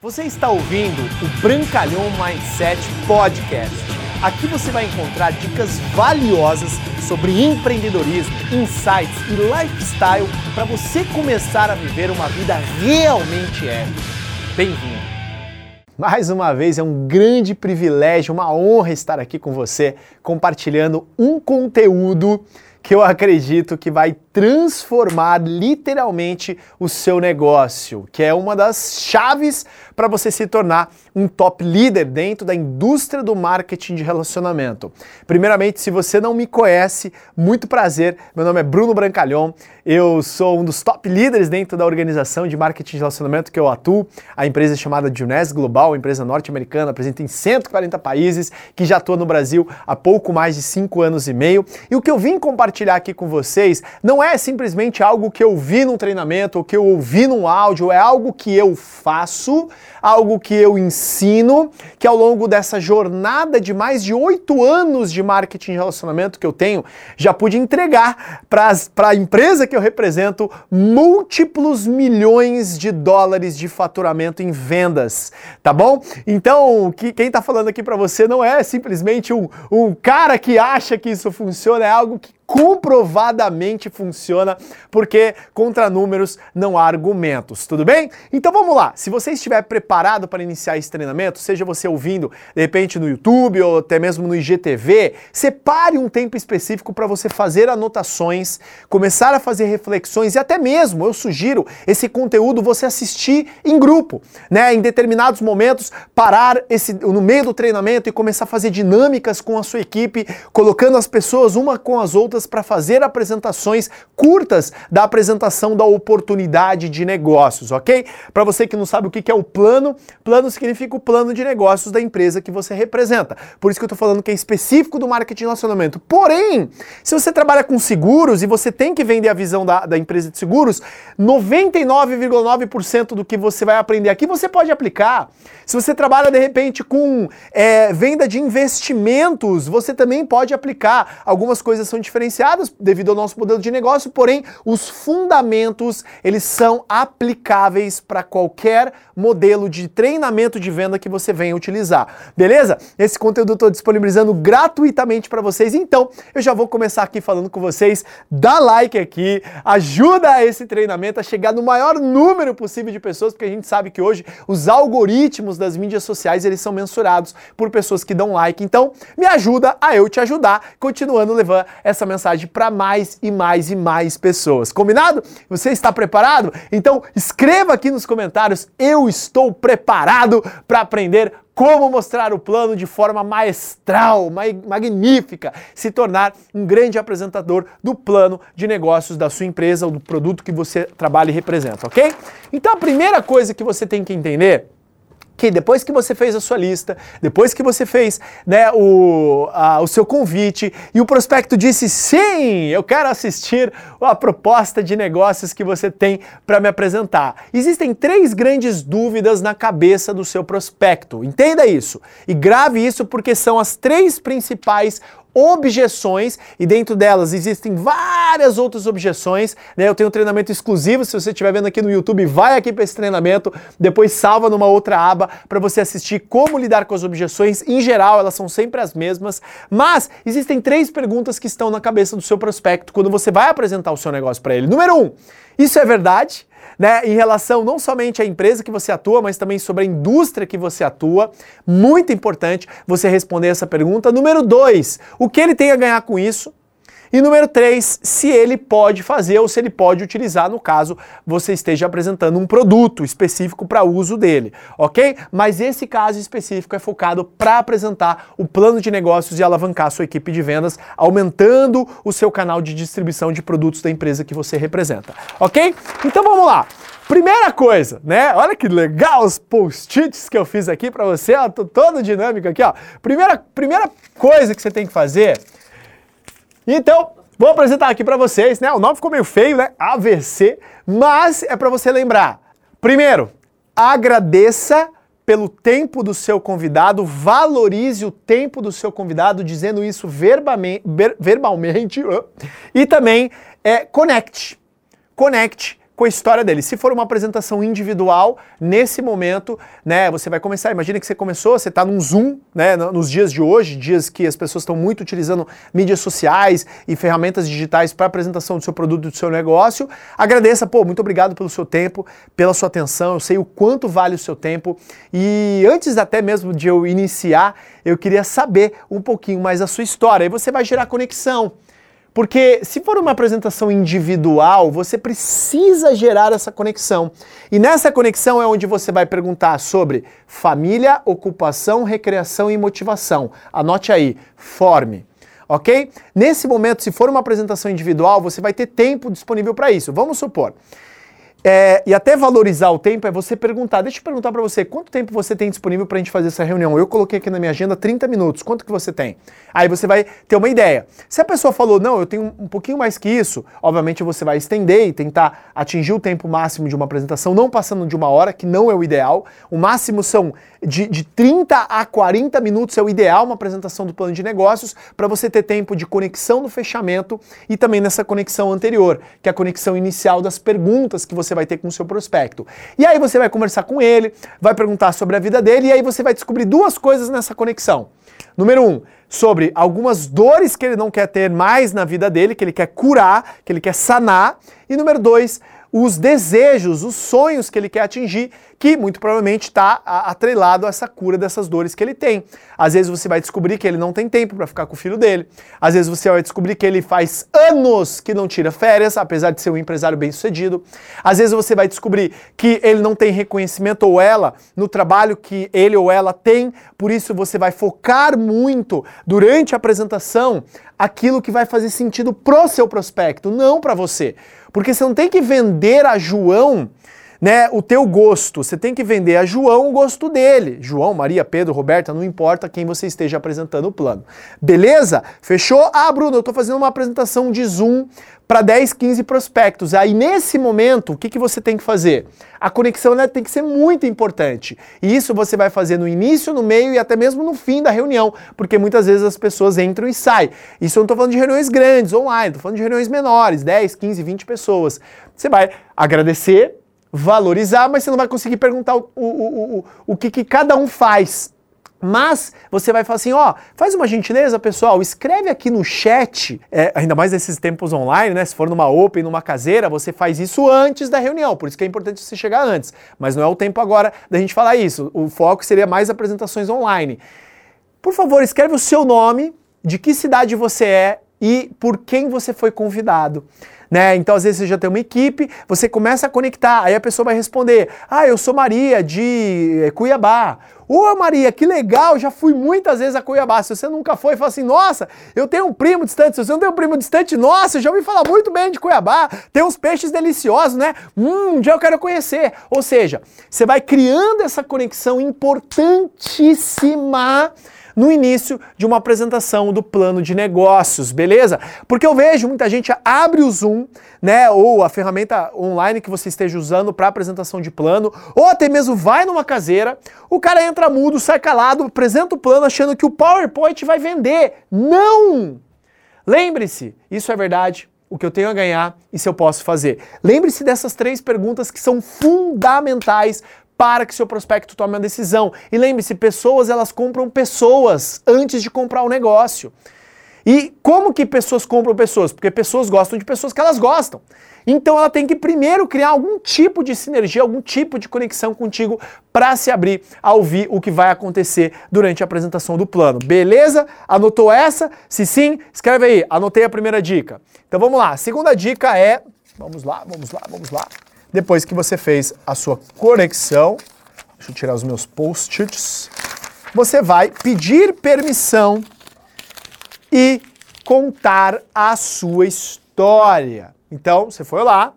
Você está ouvindo o Brancalhão Mindset Podcast. Aqui você vai encontrar dicas valiosas sobre empreendedorismo, insights e lifestyle para você começar a viver uma vida realmente épica. Bem-vindo! Mais uma vez é um grande privilégio, uma honra estar aqui com você compartilhando um conteúdo que eu acredito que vai transformar literalmente o seu negócio, que é uma das chaves para você se tornar um top líder dentro da indústria do marketing de relacionamento. Primeiramente, se você não me conhece, muito prazer. Meu nome é Bruno Brancalhão. Eu sou um dos top líderes dentro da organização de marketing de relacionamento que eu atuo. A empresa é chamada Juness Global, empresa norte-americana, presente em 140 países, que já atua no Brasil há pouco mais de 5 anos e meio. E o que eu vim compartilhar aqui com vocês não é simplesmente algo que eu vi num treinamento, ou que eu ouvi num áudio, é algo que eu faço, algo que eu ensino, que ao longo dessa jornada de mais de oito anos de marketing e relacionamento que eu tenho, já pude entregar para a empresa que eu represento múltiplos milhões de dólares de faturamento em vendas, tá bom? Então, que, quem está falando aqui para você não é simplesmente um, um cara que acha que isso funciona, é algo que comprovadamente funciona, porque contra números não há argumentos, tudo bem? Então vamos lá, se você estiver preparado para iniciar esse treinamento, seja você ouvindo de repente no YouTube ou até mesmo no IGTV, separe um tempo específico para você fazer anotações, começar a fazer reflexões e até mesmo, eu sugiro esse conteúdo você assistir em grupo, né? Em determinados momentos, parar esse, no meio do treinamento e começar a fazer dinâmicas com a sua equipe, colocando as pessoas uma com as outras para fazer apresentações curtas da apresentação da oportunidade de negócios, ok? Para você que não sabe o que é o plano, plano significa o plano de negócios da empresa que você representa. Por isso que eu estou falando que é específico do marketing de relacionamento. Porém, se você trabalha com seguros e você tem que vender a visão da, da empresa de seguros, 99,9% do que você vai aprender aqui você pode aplicar. Se você trabalha de repente com é, venda de investimentos, você também pode aplicar. Algumas coisas são diferenciadas devido ao nosso modelo de negócio, porém os fundamentos eles são aplicáveis para qualquer modelo de treinamento de venda que você venha utilizar. Beleza? Esse conteúdo eu estou disponibilizando gratuitamente para vocês. Então eu já vou começar aqui falando com vocês. Dá like aqui, ajuda esse treinamento a chegar no maior número possível de pessoas, porque a gente sabe que hoje os algoritmos das mídias sociais, eles são mensurados por pessoas que dão like. Então, me ajuda a eu te ajudar, continuando levando essa mensagem para mais e mais e mais pessoas. Combinado? Você está preparado? Então, escreva aqui nos comentários: eu estou preparado para aprender como mostrar o plano de forma maestral, magnífica, se tornar um grande apresentador do plano de negócios da sua empresa ou do produto que você trabalha e representa, ok? Então a primeira coisa que você tem que entender que depois que você fez a sua lista, depois que você fez né, o, a, o seu convite e o prospecto disse sim, eu quero assistir a proposta de negócios que você tem para me apresentar. Existem três grandes dúvidas na cabeça do seu prospecto. Entenda isso e grave isso porque são as três principais objeções e dentro delas existem várias outras objeções. Né? Eu tenho um treinamento exclusivo, se você estiver vendo aqui no YouTube, vai aqui para esse treinamento, depois salva numa outra aba para você assistir como lidar com as objeções. Em geral, elas são sempre as mesmas, mas existem três perguntas que estão na cabeça do seu prospecto quando você vai apresentar o seu negócio para ele. Número um, isso é verdade? Né, em relação não somente à empresa que você atua, mas também sobre a indústria que você atua. Muito importante você responder essa pergunta. Número dois, o que ele tem a ganhar com isso? E número 3, se ele pode fazer ou se ele pode utilizar, no caso você esteja apresentando um produto específico para uso dele, ok? Mas esse caso específico é focado para apresentar o plano de negócios e alavancar sua equipe de vendas, aumentando o seu canal de distribuição de produtos da empresa que você representa, ok? Então vamos lá. Primeira coisa, né? Olha que legal os post-its que eu fiz aqui para você, ó, tô todo dinâmico aqui, ó. Primeira, primeira coisa que você tem que fazer então, vou apresentar aqui para vocês, né? O nome ficou meio feio, né? AVC, mas é para você lembrar. Primeiro, agradeça pelo tempo do seu convidado, valorize o tempo do seu convidado, dizendo isso verbalmente, verbalmente e também é, conecte. Conecte com a história dele. Se for uma apresentação individual, nesse momento, né, você vai começar, imagina que você começou, você está num Zoom, né, nos dias de hoje, dias que as pessoas estão muito utilizando mídias sociais e ferramentas digitais para apresentação do seu produto, do seu negócio. Agradeça, pô, muito obrigado pelo seu tempo, pela sua atenção, eu sei o quanto vale o seu tempo e antes até mesmo de eu iniciar, eu queria saber um pouquinho mais a sua história. Aí você vai gerar conexão. Porque se for uma apresentação individual, você precisa gerar essa conexão. E nessa conexão é onde você vai perguntar sobre família, ocupação, recreação e motivação. Anote aí, forme. Ok? Nesse momento, se for uma apresentação individual, você vai ter tempo disponível para isso. Vamos supor. É, e até valorizar o tempo é você perguntar. Deixa eu perguntar para você, quanto tempo você tem disponível para a gente fazer essa reunião? Eu coloquei aqui na minha agenda 30 minutos. Quanto que você tem? Aí você vai ter uma ideia. Se a pessoa falou, não, eu tenho um pouquinho mais que isso, obviamente você vai estender e tentar atingir o tempo máximo de uma apresentação, não passando de uma hora, que não é o ideal. O máximo são de, de 30 a 40 minutos é o ideal uma apresentação do plano de negócios para você ter tempo de conexão no fechamento e também nessa conexão anterior, que é a conexão inicial das perguntas que você vai ter com o seu prospecto. E aí você vai conversar com ele, vai perguntar sobre a vida dele e aí você vai descobrir duas coisas nessa conexão. Número um, sobre algumas dores que ele não quer ter mais na vida dele, que ele quer curar, que ele quer sanar. E número dois, os desejos, os sonhos que ele quer atingir, que muito provavelmente está atrelado a essa cura dessas dores que ele tem. Às vezes você vai descobrir que ele não tem tempo para ficar com o filho dele. Às vezes você vai descobrir que ele faz anos que não tira férias, apesar de ser um empresário bem-sucedido. Às vezes você vai descobrir que ele não tem reconhecimento ou ela no trabalho que ele ou ela tem, por isso você vai focar muito durante a apresentação aquilo que vai fazer sentido pro seu prospecto, não para você. Porque você não tem que vender a João né, o teu gosto. Você tem que vender a João o gosto dele. João, Maria, Pedro, Roberta, não importa quem você esteja apresentando o plano. Beleza? Fechou? Ah, Bruno, eu estou fazendo uma apresentação de Zoom para 10, 15 prospectos. Aí nesse momento, o que, que você tem que fazer? A conexão né, tem que ser muito importante. E isso você vai fazer no início, no meio e até mesmo no fim da reunião, porque muitas vezes as pessoas entram e saem. Isso eu não estou falando de reuniões grandes, online, estou falando de reuniões menores, 10, 15, 20 pessoas. Você vai agradecer, valorizar, mas você não vai conseguir perguntar o, o, o, o, o que, que cada um faz. Mas você vai falar assim, ó, faz uma gentileza, pessoal, escreve aqui no chat, é, ainda mais nesses tempos online, né? Se for numa open, numa caseira, você faz isso antes da reunião, por isso que é importante você chegar antes. Mas não é o tempo agora da gente falar isso. O foco seria mais apresentações online. Por favor, escreve o seu nome, de que cidade você é e por quem você foi convidado né? Então, às vezes, você já tem uma equipe, você começa a conectar, aí a pessoa vai responder: Ah, eu sou Maria de eh, Cuiabá. Ô Maria, que legal, já fui muitas vezes a Cuiabá. Se você nunca foi, fala assim: Nossa, eu tenho um primo distante. Se você não tem um primo distante, nossa, já ouvi falar muito bem de Cuiabá. Tem uns peixes deliciosos, né? Hum, um dia eu quero conhecer. Ou seja, você vai criando essa conexão importantíssima no início de uma apresentação do plano de negócios, beleza? Porque eu vejo muita gente abre o Zoom, né, ou a ferramenta online que você esteja usando para apresentação de plano, ou até mesmo vai numa caseira, o cara entra mudo, sai calado, apresenta o plano achando que o PowerPoint vai vender. Não! Lembre-se, isso é verdade, o que eu tenho a ganhar e se eu posso fazer. Lembre-se dessas três perguntas que são fundamentais para que seu prospecto tome uma decisão. E lembre-se, pessoas elas compram pessoas antes de comprar o um negócio. E como que pessoas compram pessoas? Porque pessoas gostam de pessoas que elas gostam. Então ela tem que primeiro criar algum tipo de sinergia, algum tipo de conexão contigo para se abrir a ouvir o que vai acontecer durante a apresentação do plano. Beleza? Anotou essa? Se sim, escreve aí. Anotei a primeira dica. Então vamos lá. A segunda dica é, vamos lá, vamos lá, vamos lá. Depois que você fez a sua conexão, deixa eu tirar os meus post-its, você vai pedir permissão e contar a sua história. Então, você foi lá,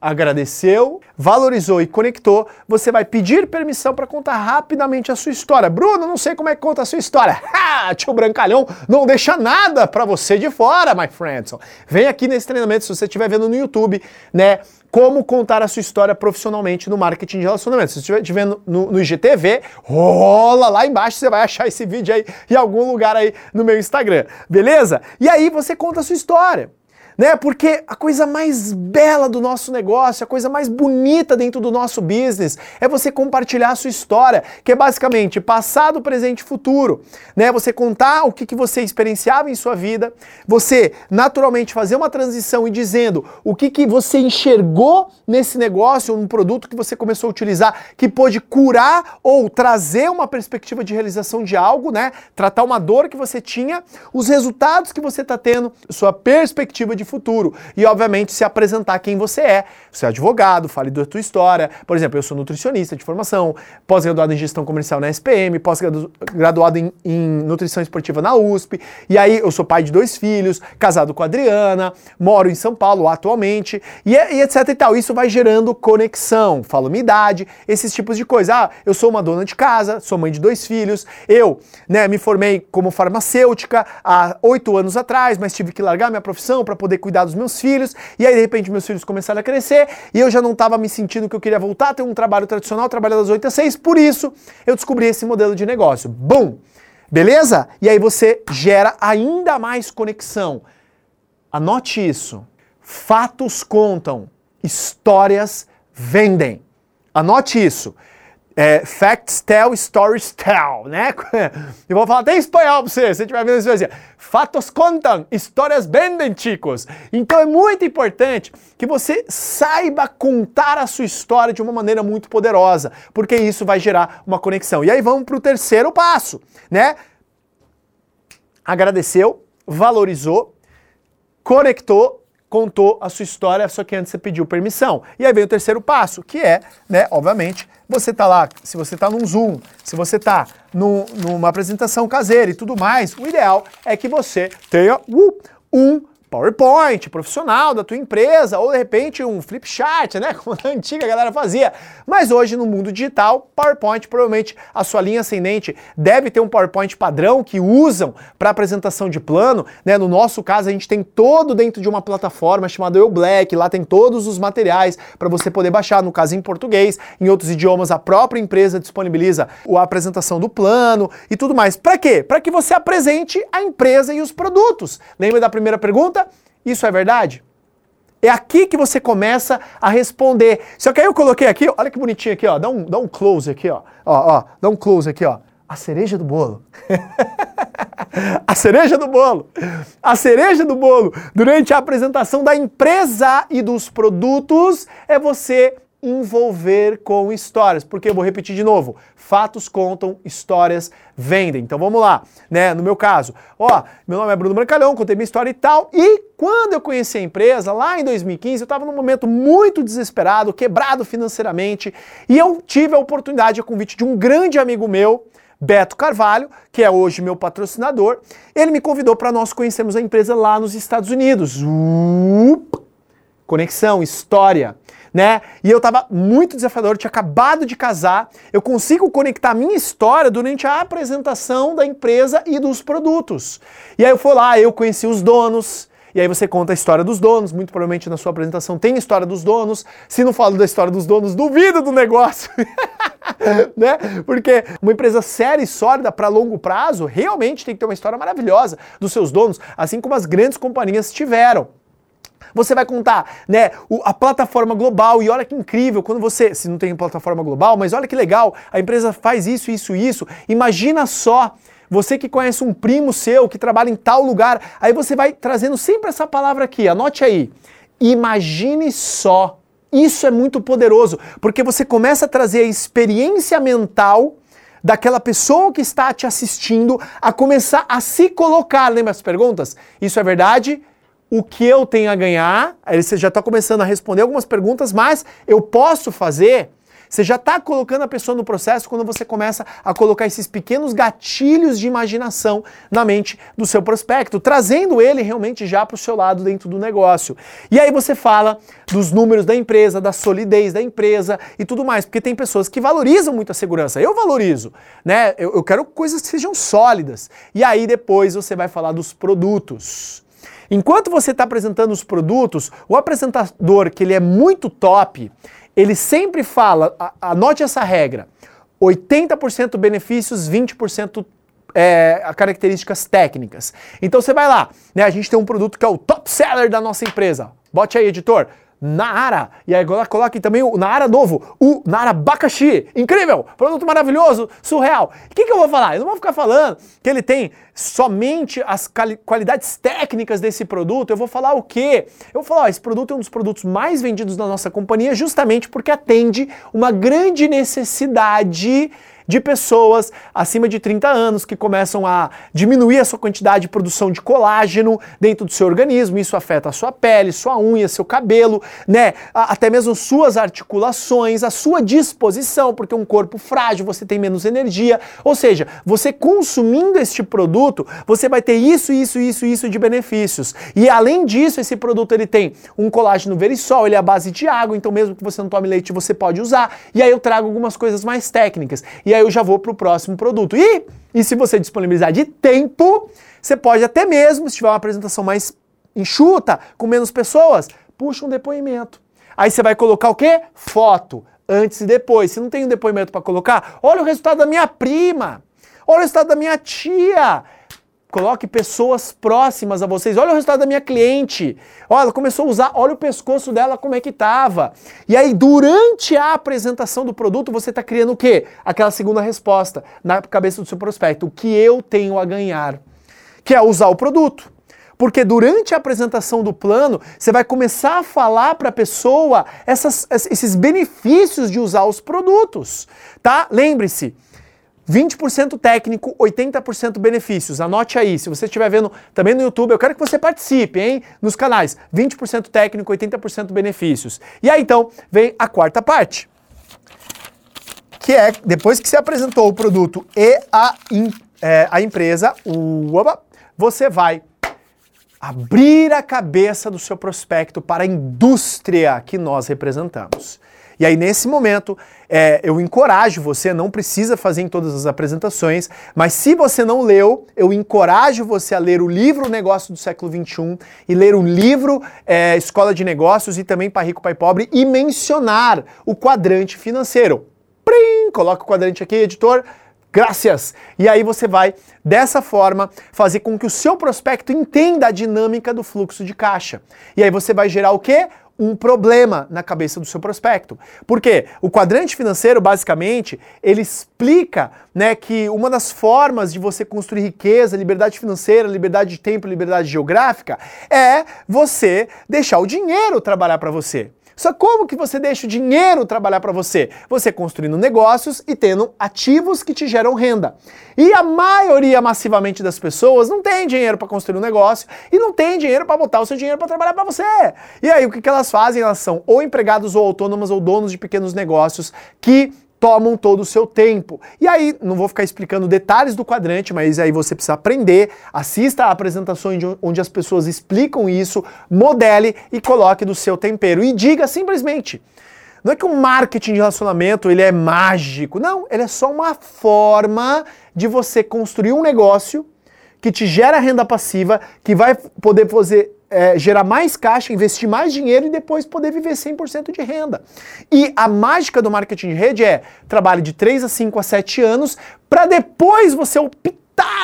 agradeceu, valorizou e conectou, você vai pedir permissão para contar rapidamente a sua história. Bruno, não sei como é que conta a sua história. Ha! Tio Brancalhão não deixa nada para você de fora, my friends. Vem aqui nesse treinamento, se você estiver vendo no YouTube, né? Como contar a sua história profissionalmente no marketing de relacionamento. Se você estiver no, no IGTV, rola lá embaixo, você vai achar esse vídeo aí em algum lugar aí no meu Instagram, beleza? E aí você conta a sua história. Né? Porque a coisa mais bela do nosso negócio, a coisa mais bonita dentro do nosso business é você compartilhar a sua história, que é basicamente passado, presente e futuro, né? Você contar o que, que você experienciava em sua vida, você naturalmente fazer uma transição e dizendo o que, que você enxergou nesse negócio, um produto que você começou a utilizar que pôde curar ou trazer uma perspectiva de realização de algo, né? Tratar uma dor que você tinha, os resultados que você está tendo, sua perspectiva de futuro. E, obviamente, se apresentar quem você é. Você é advogado, fale da tua história. Por exemplo, eu sou nutricionista de formação, pós-graduado em gestão comercial na SPM, pós-graduado em, em nutrição esportiva na USP. E aí, eu sou pai de dois filhos, casado com a Adriana, moro em São Paulo atualmente, e, e etc e tal. Isso vai gerando conexão. Falo minha idade, esses tipos de coisa. Ah, eu sou uma dona de casa, sou mãe de dois filhos, eu né, me formei como farmacêutica há oito anos atrás, mas tive que largar minha profissão para poder cuidar dos meus filhos, e aí de repente meus filhos começaram a crescer e eu já não estava me sentindo que eu queria voltar a ter um trabalho tradicional, trabalhar das 8 às 6, por isso eu descobri esse modelo de negócio. Bum! Beleza? E aí você gera ainda mais conexão. Anote isso. Fatos contam, histórias vendem. Anote isso. É, facts tell, stories tell, né? Eu vou falar até em espanhol pra você, se você estiver vendo isso, vai fatos contam, histórias vendem, chicos. Então é muito importante que você saiba contar a sua história de uma maneira muito poderosa, porque isso vai gerar uma conexão. E aí vamos pro terceiro passo, né? Agradeceu, valorizou, conectou contou a sua história, só que antes você pediu permissão. E aí vem o terceiro passo, que é, né, obviamente, você tá lá, se você tá num Zoom, se você tá num, numa apresentação caseira e tudo mais, o ideal é que você tenha uh, um PowerPoint profissional da tua empresa, ou de repente um flip chart, né? Como na antiga galera fazia. Mas hoje no mundo digital, PowerPoint, provavelmente a sua linha ascendente deve ter um PowerPoint padrão que usam para apresentação de plano, né? No nosso caso, a gente tem todo dentro de uma plataforma chamada Eu Black, lá tem todos os materiais para você poder baixar, no caso em português, em outros idiomas a própria empresa disponibiliza a apresentação do plano e tudo mais. Para quê? Para que você apresente a empresa e os produtos. Lembra da primeira pergunta? Isso é verdade? É aqui que você começa a responder. Só que aí eu coloquei aqui, olha que bonitinho aqui, ó. Dá um, dá um close aqui, ó. Ó, ó. Dá um close aqui, ó. A cereja do bolo. a cereja do bolo. A cereja do bolo durante a apresentação da empresa e dos produtos é você envolver com histórias. Porque eu vou repetir de novo: fatos contam, histórias vendem. Então vamos lá, né? No meu caso, ó, meu nome é Bruno Brancalhão, contei minha história e tal. E quando eu conheci a empresa, lá em 2015, eu estava num momento muito desesperado, quebrado financeiramente, e eu tive a oportunidade, a convite de um grande amigo meu, Beto Carvalho, que é hoje meu patrocinador, ele me convidou para nós conhecermos a empresa lá nos Estados Unidos. Conexão, história né? E eu tava muito desafiador, eu tinha acabado de casar. Eu consigo conectar minha história durante a apresentação da empresa e dos produtos. E aí eu fui lá, eu conheci os donos, e aí você conta a história dos donos, muito provavelmente na sua apresentação tem história dos donos. Se não falo da história dos donos, duvido do negócio. né? Porque uma empresa séria e sólida para longo prazo realmente tem que ter uma história maravilhosa dos seus donos, assim como as grandes companhias tiveram. Você vai contar, né, a plataforma global e olha que incrível quando você, se não tem plataforma global, mas olha que legal, a empresa faz isso, isso, isso. Imagina só você que conhece um primo seu que trabalha em tal lugar, aí você vai trazendo sempre essa palavra aqui, anote aí. Imagine só. Isso é muito poderoso, porque você começa a trazer a experiência mental daquela pessoa que está te assistindo a começar a se colocar. Lembra as perguntas? Isso é verdade? O que eu tenho a ganhar, aí você já está começando a responder algumas perguntas, mas eu posso fazer. Você já está colocando a pessoa no processo quando você começa a colocar esses pequenos gatilhos de imaginação na mente do seu prospecto, trazendo ele realmente já para o seu lado dentro do negócio. E aí você fala dos números da empresa, da solidez da empresa e tudo mais, porque tem pessoas que valorizam muito a segurança. Eu valorizo, né? Eu, eu quero coisas que sejam sólidas. E aí depois você vai falar dos produtos. Enquanto você está apresentando os produtos, o apresentador, que ele é muito top, ele sempre fala, anote essa regra, 80% benefícios, 20% é, características técnicas. Então você vai lá, né? A gente tem um produto que é o top seller da nossa empresa. Bote aí, editor. Naara. E agora coloque também o Naara novo, o Naara Abacaxi. Incrível! Produto maravilhoso, surreal. O que, que eu vou falar? Eu não vou ficar falando que ele tem somente as qualidades técnicas desse produto. Eu vou falar o quê? Eu vou falar, ó, esse produto é um dos produtos mais vendidos da nossa companhia justamente porque atende uma grande necessidade de pessoas acima de 30 anos que começam a diminuir a sua quantidade de produção de colágeno dentro do seu organismo. Isso afeta a sua pele, sua unha, seu cabelo, né? Até mesmo suas articulações, a sua disposição, porque um corpo frágil, você tem menos energia. Ou seja, você consumindo este produto, você vai ter isso, isso, isso, isso de benefícios. E além disso, esse produto ele tem um colágeno verisol, ele é a base de água, então mesmo que você não tome leite, você pode usar. E aí eu trago algumas coisas mais técnicas. E aí eu já vou para o próximo produto. E, e se você disponibilizar de tempo, você pode até mesmo, se tiver uma apresentação mais enxuta, com menos pessoas, puxa um depoimento. Aí você vai colocar o quê? Foto, antes e depois. Se não tem um depoimento para colocar, olha o resultado da minha prima. Olha o resultado da minha tia. Coloque pessoas próximas a vocês. Olha o resultado da minha cliente. Olha, ela começou a usar, olha o pescoço dela como é que estava. E aí, durante a apresentação do produto, você está criando o quê? Aquela segunda resposta na cabeça do seu prospecto. O que eu tenho a ganhar? Que é usar o produto. Porque durante a apresentação do plano, você vai começar a falar para a pessoa essas, esses benefícios de usar os produtos, tá? Lembre-se, 20% técnico, 80% benefícios. Anote aí, se você estiver vendo também no YouTube, eu quero que você participe, hein? Nos canais. 20% técnico, 80% benefícios. E aí então vem a quarta parte. Que é, depois que você apresentou o produto e a, é, a empresa, o, oba, você vai abrir a cabeça do seu prospecto para a indústria que nós representamos. E aí, nesse momento, é, eu encorajo você, não precisa fazer em todas as apresentações, mas se você não leu, eu encorajo você a ler o livro Negócio do Século XXI e ler o livro é, Escola de Negócios e também Pai Rico, Pai Pobre e mencionar o quadrante financeiro. Prim! Coloca o quadrante aqui, editor. Graças! E aí você vai, dessa forma, fazer com que o seu prospecto entenda a dinâmica do fluxo de caixa. E aí você vai gerar o quê? Um problema na cabeça do seu prospecto. Por quê? O quadrante financeiro, basicamente, ele explica né, que uma das formas de você construir riqueza, liberdade financeira, liberdade de tempo, liberdade geográfica, é você deixar o dinheiro trabalhar para você. Só como que você deixa o dinheiro trabalhar para você? Você construindo negócios e tendo ativos que te geram renda. E a maioria massivamente das pessoas não tem dinheiro para construir um negócio e não tem dinheiro para botar o seu dinheiro para trabalhar para você. E aí o que, que elas fazem? Elas são ou empregados ou autônomas ou donos de pequenos negócios que tomam todo o seu tempo. E aí, não vou ficar explicando detalhes do quadrante, mas aí você precisa aprender, assista a apresentações onde as pessoas explicam isso, modele e coloque do seu tempero. E diga simplesmente, não é que o marketing de relacionamento ele é mágico, não, ele é só uma forma de você construir um negócio que te gera renda passiva, que vai poder fazer é, gerar mais caixa, investir mais dinheiro e depois poder viver 100% de renda. E a mágica do marketing de rede é trabalhe de 3 a 5 a 7 anos para depois você optar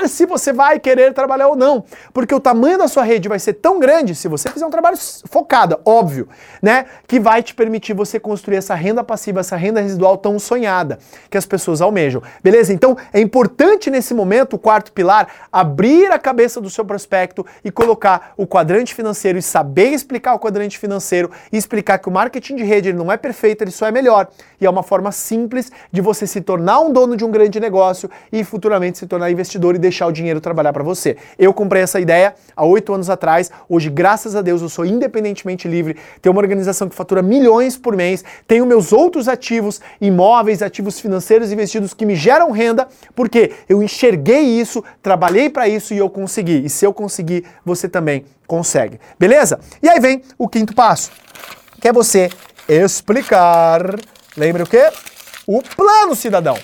se você vai querer trabalhar ou não. Porque o tamanho da sua rede vai ser tão grande, se você fizer um trabalho focado, óbvio, né? Que vai te permitir você construir essa renda passiva, essa renda residual tão sonhada que as pessoas almejam. Beleza? Então é importante nesse momento, o quarto pilar, abrir a cabeça do seu prospecto e colocar o quadrante financeiro e saber explicar o quadrante financeiro e explicar que o marketing de rede ele não é perfeito, ele só é melhor. E é uma forma simples de você se tornar um dono de um grande negócio e futuramente se tornar investidor e deixar o dinheiro trabalhar para você. Eu comprei essa ideia há oito anos atrás. Hoje, graças a Deus, eu sou independentemente livre. Tenho uma organização que fatura milhões por mês. Tenho meus outros ativos, imóveis, ativos financeiros investidos que me geram renda, porque eu enxerguei isso, trabalhei para isso e eu consegui. E se eu conseguir, você também consegue. Beleza? E aí vem o quinto passo, que é você explicar. Lembra o quê? O plano cidadão.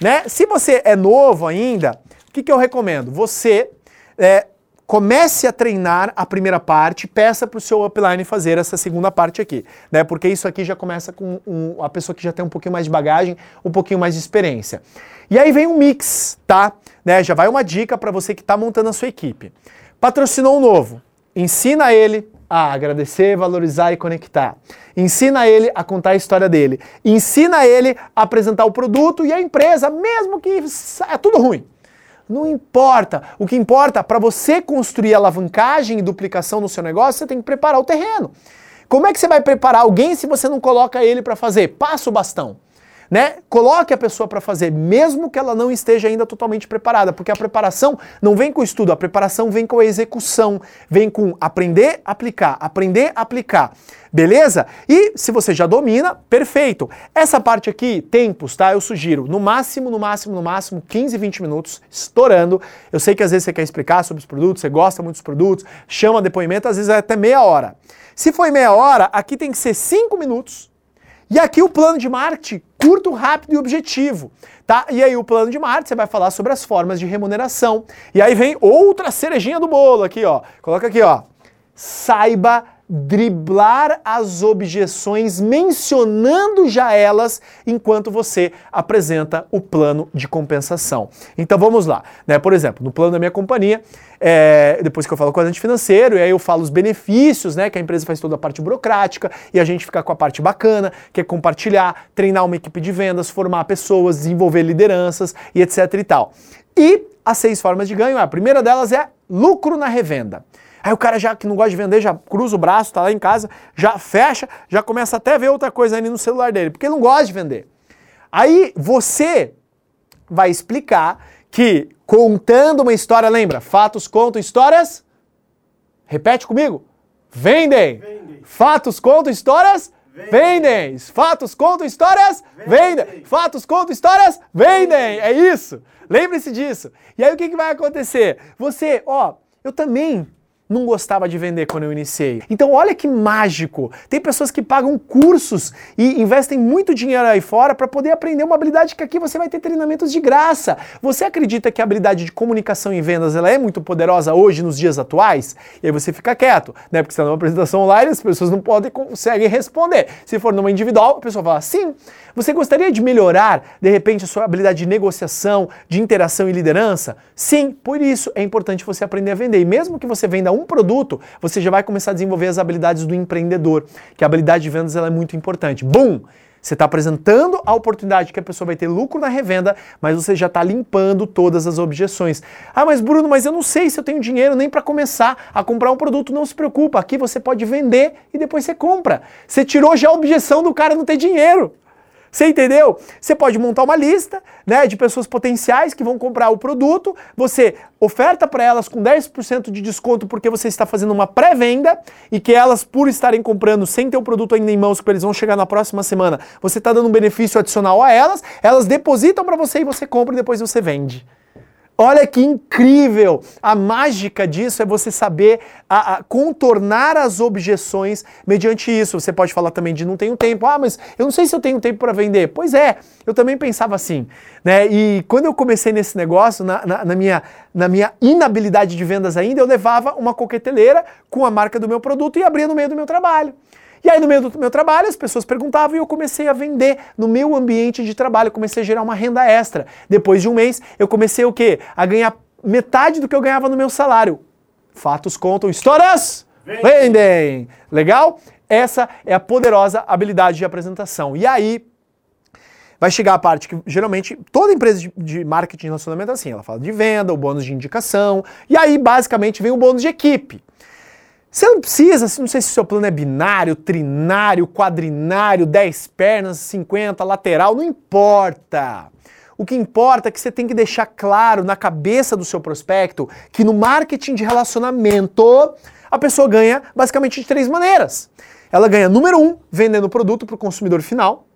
Né? Se você é novo ainda, o que, que eu recomendo? Você é, comece a treinar a primeira parte, peça para o seu upline fazer essa segunda parte aqui, né? Porque isso aqui já começa com um, a pessoa que já tem um pouquinho mais de bagagem, um pouquinho mais de experiência. E aí vem um mix, tá? né? Já vai uma dica para você que está montando a sua equipe. Patrocinou um novo. Ensina ele a agradecer, valorizar e conectar. Ensina ele a contar a história dele. Ensina ele a apresentar o produto e a empresa, mesmo que é tudo ruim. Não importa. O que importa, para você construir alavancagem e duplicação no seu negócio, você tem que preparar o terreno. Como é que você vai preparar alguém se você não coloca ele para fazer? Passa o bastão né? Coloque a pessoa para fazer, mesmo que ela não esteja ainda totalmente preparada, porque a preparação não vem com o estudo, a preparação vem com a execução, vem com aprender, aplicar, aprender, aplicar. Beleza? E se você já domina, perfeito. Essa parte aqui, tempos, tá? Eu sugiro, no máximo, no máximo, no máximo, 15, 20 minutos, estourando. Eu sei que às vezes você quer explicar sobre os produtos, você gosta muito dos produtos, chama depoimento, às vezes é até meia hora. Se foi meia hora, aqui tem que ser 5 minutos, e aqui o plano de marketing, curto, rápido e objetivo, tá? E aí o plano de marketing você vai falar sobre as formas de remuneração. E aí vem outra cerejinha do bolo aqui, ó. Coloca aqui, ó. Saiba driblar as objeções, mencionando já elas enquanto você apresenta o plano de compensação. Então vamos lá, né? Por exemplo, no plano da minha companhia, é, depois que eu falo com o agente financeiro, e aí eu falo os benefícios, né? Que a empresa faz toda a parte burocrática e a gente fica com a parte bacana, que é compartilhar, treinar uma equipe de vendas, formar pessoas, desenvolver lideranças e etc e tal. E as seis formas de ganho, a primeira delas é lucro na revenda. Aí o cara já que não gosta de vender, já cruza o braço, tá lá em casa, já fecha, já começa até a ver outra coisa ali no celular dele, porque ele não gosta de vender. Aí você vai explicar que contando uma história, lembra? Fatos contam histórias? Repete comigo. Vendem. Vendem. Fatos contam histórias? Vendem. Fatos contam histórias? Vendem. Vendem. Fatos contam histórias? Vendem. É isso. Lembre-se disso. E aí o que, que vai acontecer? Você, ó, eu também não gostava de vender quando eu iniciei. Então olha que mágico. Tem pessoas que pagam cursos e investem muito dinheiro aí fora para poder aprender uma habilidade que aqui você vai ter treinamentos de graça. Você acredita que a habilidade de comunicação e vendas ela é muito poderosa hoje nos dias atuais? E aí você fica quieto, né? Porque está numa apresentação online, as pessoas não podem conseguem responder. Se for numa individual, a pessoa fala sim. Você gostaria de melhorar, de repente, a sua habilidade de negociação, de interação e liderança? Sim, por isso é importante você aprender a vender. E mesmo que você venda produto, você já vai começar a desenvolver as habilidades do empreendedor, que a habilidade de vendas ela é muito importante. Bum! Você está apresentando a oportunidade que a pessoa vai ter lucro na revenda, mas você já está limpando todas as objeções. Ah, mas Bruno, mas eu não sei se eu tenho dinheiro nem para começar a comprar um produto. Não se preocupa, aqui você pode vender e depois você compra. Você tirou já a objeção do cara não ter dinheiro. Você entendeu? Você pode montar uma lista né, de pessoas potenciais que vão comprar o produto, você oferta para elas com 10% de desconto porque você está fazendo uma pré-venda e que elas, por estarem comprando sem ter o produto ainda em mãos, que eles vão chegar na próxima semana, você está dando um benefício adicional a elas, elas depositam para você e você compra e depois você vende. Olha que incrível! A mágica disso é você saber a, a, contornar as objeções mediante isso. Você pode falar também de não tenho tempo. Ah, mas eu não sei se eu tenho tempo para vender. Pois é, eu também pensava assim. Né? E quando eu comecei nesse negócio, na, na, na, minha, na minha inabilidade de vendas ainda, eu levava uma coqueteleira com a marca do meu produto e abria no meio do meu trabalho. E aí, no meio do meu trabalho, as pessoas perguntavam e eu comecei a vender no meu ambiente de trabalho, comecei a gerar uma renda extra. Depois de um mês, eu comecei o quê? A ganhar metade do que eu ganhava no meu salário. Fatos contam, histórias vendem. vendem. Legal? Essa é a poderosa habilidade de apresentação. E aí, vai chegar a parte que geralmente toda empresa de, de marketing e relacionamento é assim, ela fala de venda, o bônus de indicação, e aí basicamente vem o bônus de equipe. Você não precisa, não sei se o seu plano é binário, trinário, quadrinário, 10 pernas, 50, lateral, não importa. O que importa é que você tem que deixar claro na cabeça do seu prospecto que no marketing de relacionamento a pessoa ganha basicamente de três maneiras. Ela ganha, número um, vendendo o produto para o consumidor final.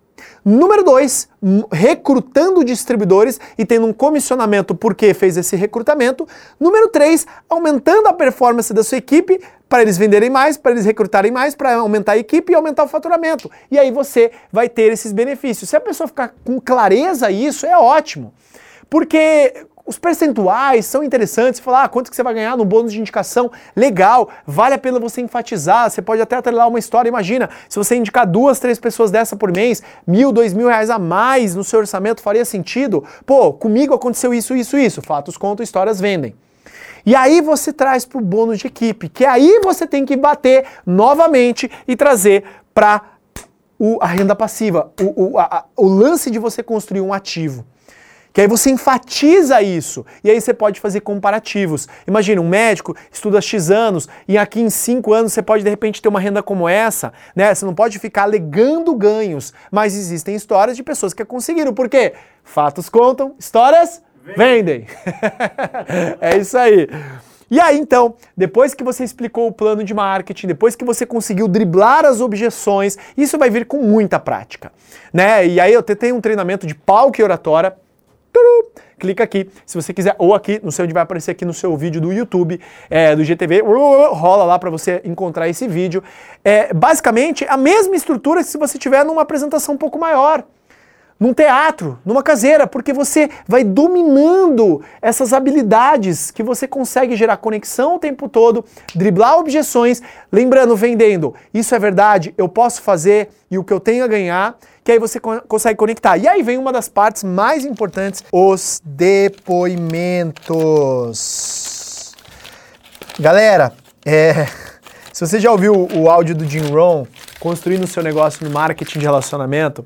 Número dois, recrutando distribuidores e tendo um comissionamento porque fez esse recrutamento. Número três, aumentando a performance da sua equipe para eles venderem mais, para eles recrutarem mais, para aumentar a equipe e aumentar o faturamento. E aí você vai ter esses benefícios. Se a pessoa ficar com clareza isso, é ótimo. Porque os percentuais são interessantes, falar ah, quanto que você vai ganhar no bônus de indicação, legal, vale a pena você enfatizar, você pode até atrelar uma história, imagina, se você indicar duas, três pessoas dessa por mês, mil, dois mil reais a mais no seu orçamento faria sentido? Pô, comigo aconteceu isso, isso, isso, fatos contam, histórias vendem. E aí você traz para o bônus de equipe, que aí você tem que bater novamente e trazer para a renda passiva, o, o, a, o lance de você construir um ativo. Que aí você enfatiza isso. E aí você pode fazer comparativos. Imagina, um médico estuda X anos e aqui em 5 anos você pode de repente ter uma renda como essa, né? Você não pode ficar alegando ganhos. Mas existem histórias de pessoas que conseguiram. Por quê? Fatos contam, histórias vendem. é isso aí. E aí, então, depois que você explicou o plano de marketing, depois que você conseguiu driblar as objeções, isso vai vir com muita prática, né? E aí eu tenho um treinamento de palco e oratória clica aqui, se você quiser, ou aqui, no seu onde vai aparecer aqui no seu vídeo do YouTube, é, do GTV, rola lá para você encontrar esse vídeo. É basicamente a mesma estrutura que se você tiver numa apresentação um pouco maior num teatro, numa caseira, porque você vai dominando essas habilidades que você consegue gerar conexão o tempo todo, driblar objeções, lembrando, vendendo, isso é verdade, eu posso fazer e o que eu tenho a ganhar, que aí você consegue conectar. E aí vem uma das partes mais importantes, os depoimentos. Galera, é, se você já ouviu o áudio do Jim Rohn, construindo o seu negócio no marketing de relacionamento,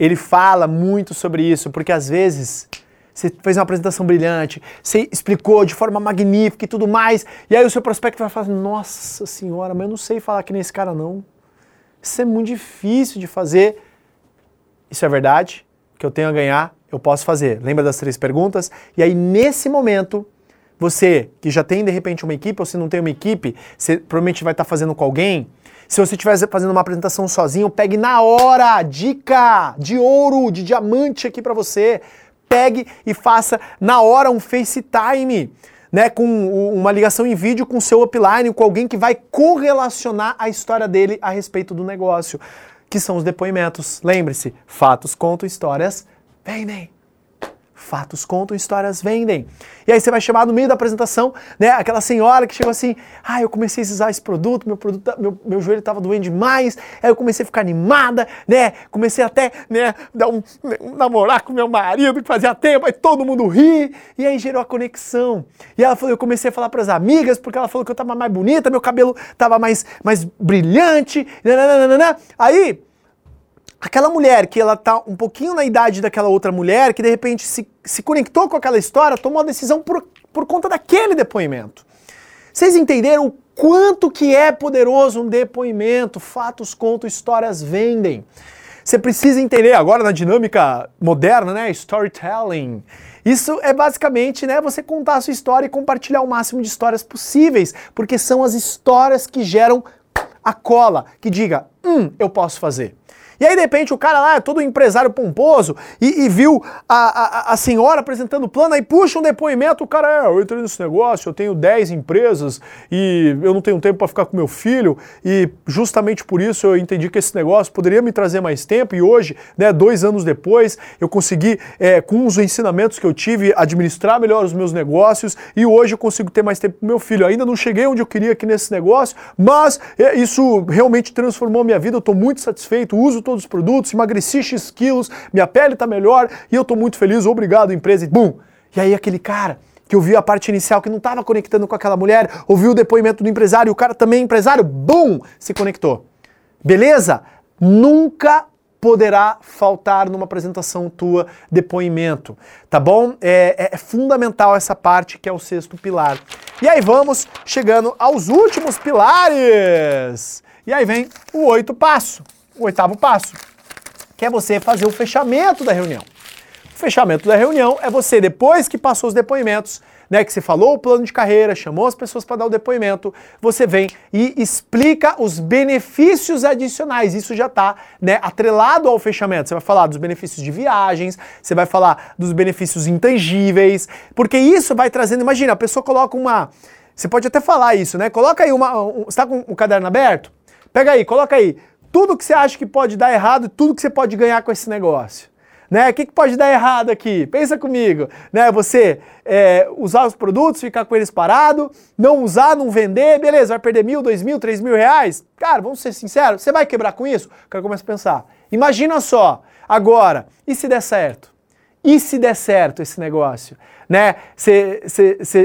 ele fala muito sobre isso, porque às vezes você fez uma apresentação brilhante, você explicou de forma magnífica e tudo mais, e aí o seu prospecto vai falar nossa senhora, mas eu não sei falar que nem esse cara não. Isso é muito difícil de fazer. Isso é verdade, que eu tenho a ganhar, eu posso fazer. Lembra das três perguntas? E aí nesse momento, você que já tem de repente uma equipe, ou se não tem uma equipe, você provavelmente vai estar fazendo com alguém, se você estiver fazendo uma apresentação sozinho, pegue na hora, dica de ouro, de diamante aqui para você. Pegue e faça na hora um FaceTime. Né, com uma ligação em vídeo com o seu upline, com alguém que vai correlacionar a história dele a respeito do negócio, que são os depoimentos. Lembre-se, fatos contam histórias vendem. Fatos contam, histórias vendem. E aí você vai chamar no meio da apresentação, né, aquela senhora que chegou assim, ah, eu comecei a usar esse produto, meu produto, tá, meu, meu joelho estava doendo demais, aí eu comecei a ficar animada, né, comecei até, né, dar um, um namorar com meu marido que fazia tempo, aí todo mundo ri, e aí gerou a conexão. E ela falou, eu comecei a falar para as amigas, porque ela falou que eu estava mais bonita, meu cabelo estava mais, mais brilhante, nananana. aí aquela mulher que ela tá um pouquinho na idade daquela outra mulher, que de repente se, se conectou com aquela história, tomou a decisão por, por conta daquele depoimento. Vocês entenderam o quanto que é poderoso um depoimento? Fatos contam, histórias vendem. Você precisa entender agora na dinâmica moderna, né? Storytelling. Isso é basicamente, né, você contar a sua história e compartilhar o máximo de histórias possíveis, porque são as histórias que geram a cola, que diga, hum, eu posso fazer. E aí, de repente, o cara lá é todo empresário pomposo e, e viu a, a, a, senhora apresentando o plano, aí puxa um depoimento, o cara, é, eu entrei nesse negócio, eu tenho 10 empresas e eu não tenho tempo para ficar com meu filho e justamente por isso eu entendi que esse negócio poderia me trazer mais tempo e hoje, né, dois anos depois, eu consegui, é, com os ensinamentos que eu tive, administrar melhor os meus negócios e hoje eu consigo ter mais tempo com meu filho. Ainda não cheguei onde eu queria aqui nesse negócio, mas é, isso realmente transformou a minha vida, eu estou muito satisfeito, uso todos os produtos, emagreci X quilos, minha pele está melhor e eu estou muito feliz, obrigado empresa. E bum! E aí aquele cara que ouviu a parte inicial, que não estava conectando com aquela mulher, ouviu o depoimento do empresário, o cara também é empresário, bum! Se conectou. Beleza? Nunca poderá faltar numa apresentação tua depoimento, tá bom? É, é, é, fundamental essa parte que é o sexto pilar. E aí vamos chegando aos últimos pilares. E aí vem o oito passo o oitavo passo, que é você fazer o fechamento da reunião. O fechamento da reunião é você, depois que passou os depoimentos, né, que você falou o plano de carreira, chamou as pessoas para dar o depoimento, você vem e explica os benefícios adicionais. Isso já está né, atrelado ao fechamento. Você vai falar dos benefícios de viagens, você vai falar dos benefícios intangíveis, porque isso vai trazendo. Imagina, a pessoa coloca uma. Você pode até falar isso, né? Coloca aí uma. Um, você está com o caderno aberto? Pega aí, coloca aí tudo que você acha que pode dar errado, tudo que você pode ganhar com esse negócio. Né? O que, que pode dar errado aqui? Pensa comigo. Né? Você é, usar os produtos, ficar com eles parado, não usar, não vender, beleza, vai perder mil, dois mil, três mil reais? Cara, vamos ser sinceros, você vai quebrar com isso? O cara começa a pensar. Imagina só, agora, e se der certo? E se der certo esse negócio? Né? Você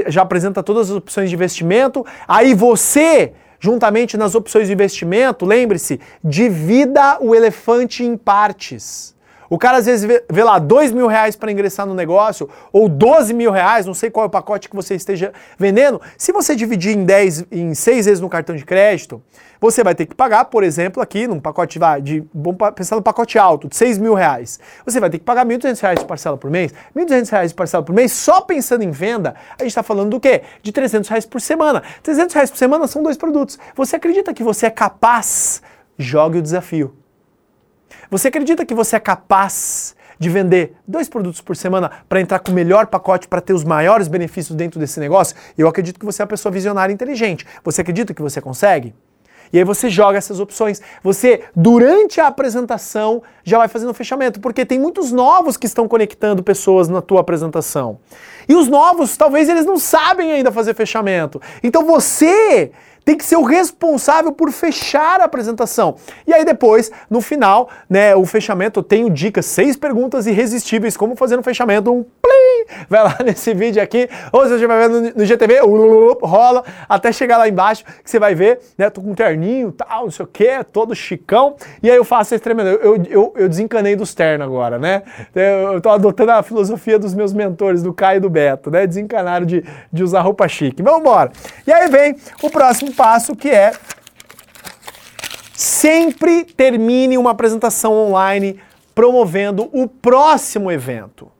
já apresenta todas as opções de investimento, aí você juntamente nas opções de investimento, lembre-se, divida o elefante em partes. O cara às vezes vê, vê lá dois mil reais para ingressar no negócio, ou 12 mil reais, não sei qual é o pacote que você esteja vendendo. Se você dividir em 10, em 6 vezes no cartão de crédito, você vai ter que pagar, por exemplo, aqui num pacote de. Vamos pensar no pacote alto, de 6 mil reais. Você vai ter que pagar 1.200 reais de parcela por mês. 1.200 reais de parcela por mês, só pensando em venda, a gente está falando do quê? De 300 reais por semana. 300 reais por semana são dois produtos. Você acredita que você é capaz? Jogue o desafio. Você acredita que você é capaz de vender dois produtos por semana para entrar com o melhor pacote para ter os maiores benefícios dentro desse negócio? Eu acredito que você é uma pessoa visionária e inteligente. Você acredita que você consegue? E aí você joga essas opções. Você, durante a apresentação, já vai fazendo o fechamento, porque tem muitos novos que estão conectando pessoas na tua apresentação. E os novos, talvez eles não sabem ainda fazer fechamento. Então você tem que ser o responsável por fechar a apresentação. E aí depois, no final, né, o fechamento, eu tenho dicas, seis perguntas irresistíveis, como fazer um fechamento, um vai lá nesse vídeo aqui, ou você já vai ver no, GTV, rola, até chegar lá embaixo, que você vai ver, né, tô com um terninho, tal, não sei o que, todo chicão, e aí eu faço esse tremendo, eu, eu, eu desencanei dos ternos agora, né, eu, eu tô adotando a filosofia dos meus mentores, do Caio e do Beto, né, desencanaram de, de usar roupa chique. Vamos embora. E aí vem o próximo passo que é sempre termine uma apresentação online promovendo o próximo evento.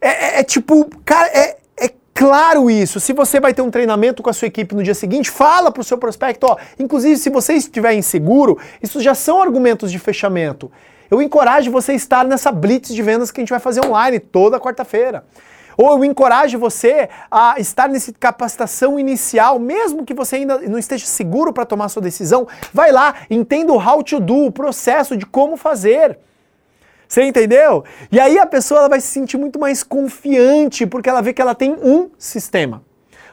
É, é, é tipo, cara, é, é claro isso. Se você vai ter um treinamento com a sua equipe no dia seguinte, fala para o seu prospecto, ó, inclusive se você estiver inseguro, isso já são argumentos de fechamento. Eu encorajo você a estar nessa blitz de vendas que a gente vai fazer online toda quarta-feira. Ou eu encorajo você a estar nessa capacitação inicial, mesmo que você ainda não esteja seguro para tomar sua decisão, vai lá, entenda o how to do, o processo de como fazer. Você entendeu? E aí a pessoa ela vai se sentir muito mais confiante porque ela vê que ela tem um sistema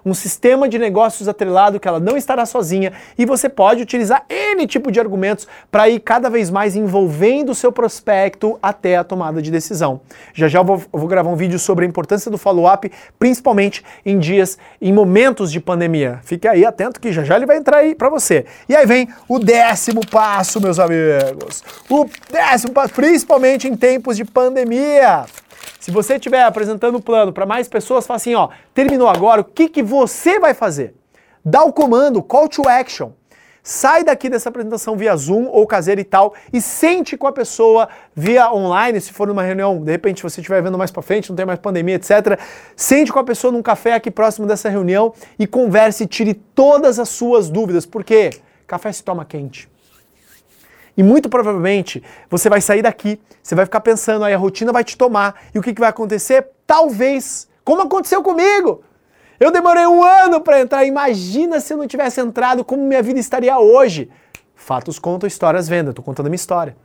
um sistema de negócios atrelado que ela não estará sozinha e você pode utilizar N tipo de argumentos para ir cada vez mais envolvendo o seu prospecto até a tomada de decisão. Já já eu vou, eu vou gravar um vídeo sobre a importância do follow-up, principalmente em dias, em momentos de pandemia. Fique aí atento que já já ele vai entrar aí para você. E aí vem o décimo passo, meus amigos. O décimo passo, principalmente em tempos de pandemia. Se você estiver apresentando o plano para mais pessoas, fala assim, ó, terminou agora, o que, que você vai fazer? Dá o comando, call to action. Sai daqui dessa apresentação via Zoom ou caseira e tal e sente com a pessoa via online, se for numa reunião, de repente você estiver vendo mais para frente, não tem mais pandemia, etc. Sente com a pessoa num café aqui próximo dessa reunião e converse e tire todas as suas dúvidas, porque café se toma quente. E muito provavelmente você vai sair daqui, você vai ficar pensando, aí a rotina vai te tomar. E o que, que vai acontecer? Talvez, como aconteceu comigo. Eu demorei um ano para entrar. Imagina se eu não tivesse entrado, como minha vida estaria hoje. Fatos contam, histórias vendam. Estou contando a minha história.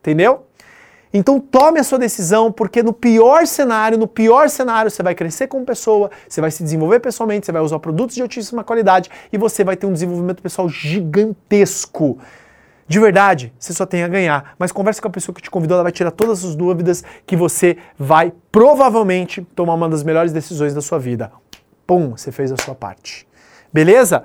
Entendeu? Então tome a sua decisão, porque no pior cenário, no pior cenário, você vai crescer como pessoa, você vai se desenvolver pessoalmente, você vai usar produtos de altíssima qualidade e você vai ter um desenvolvimento pessoal gigantesco. De verdade, você só tem a ganhar. Mas converse com a pessoa que te convidou, ela vai tirar todas as dúvidas que você vai provavelmente tomar uma das melhores decisões da sua vida. Pum, você fez a sua parte. Beleza?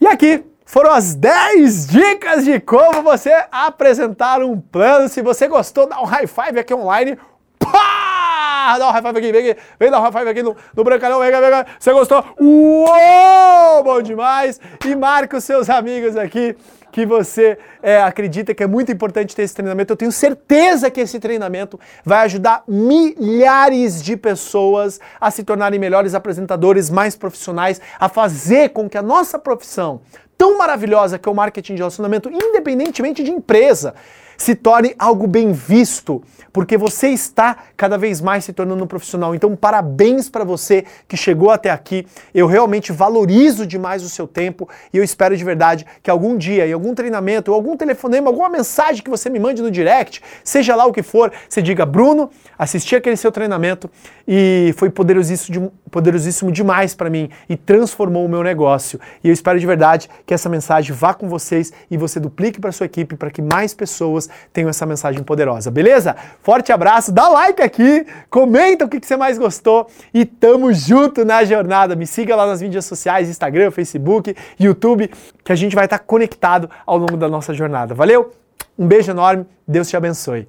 E aqui foram as 10 dicas de como você apresentar um plano. Se você gostou, dá um high five aqui online. Pá! Dá um high five aqui, vem aqui, vem dar um high five aqui no, no Brancalhão, vem, vem, vem. Você gostou? Uou! Bom demais! E marca os seus amigos aqui que você é, acredita que é muito importante ter esse treinamento. Eu tenho certeza que esse treinamento vai ajudar milhares de pessoas a se tornarem melhores apresentadores, mais profissionais, a fazer com que a nossa profissão, tão maravilhosa que é o marketing de relacionamento, independentemente de empresa, se torne algo bem visto, porque você está cada vez mais se tornando um profissional. Então, parabéns para você que chegou até aqui. Eu realmente valorizo demais o seu tempo e eu espero de verdade que algum dia, em algum treinamento, ou algum telefonema, alguma mensagem que você me mande no direct, seja lá o que for, você diga: Bruno, assisti aquele seu treinamento e foi poderosíssimo, poderosíssimo demais para mim e transformou o meu negócio. E eu espero de verdade que essa mensagem vá com vocês e você duplique para sua equipe para que mais pessoas tenham essa mensagem poderosa, beleza? Forte abraço, dá like aqui, comenta o que, você mais gostou e tamo junto na jornada. Me siga lá nas mídias sociais, Instagram, Facebook, YouTube, que a gente vai estar conectado ao longo da nossa jornada. Valeu? Um beijo enorme, Deus te abençoe.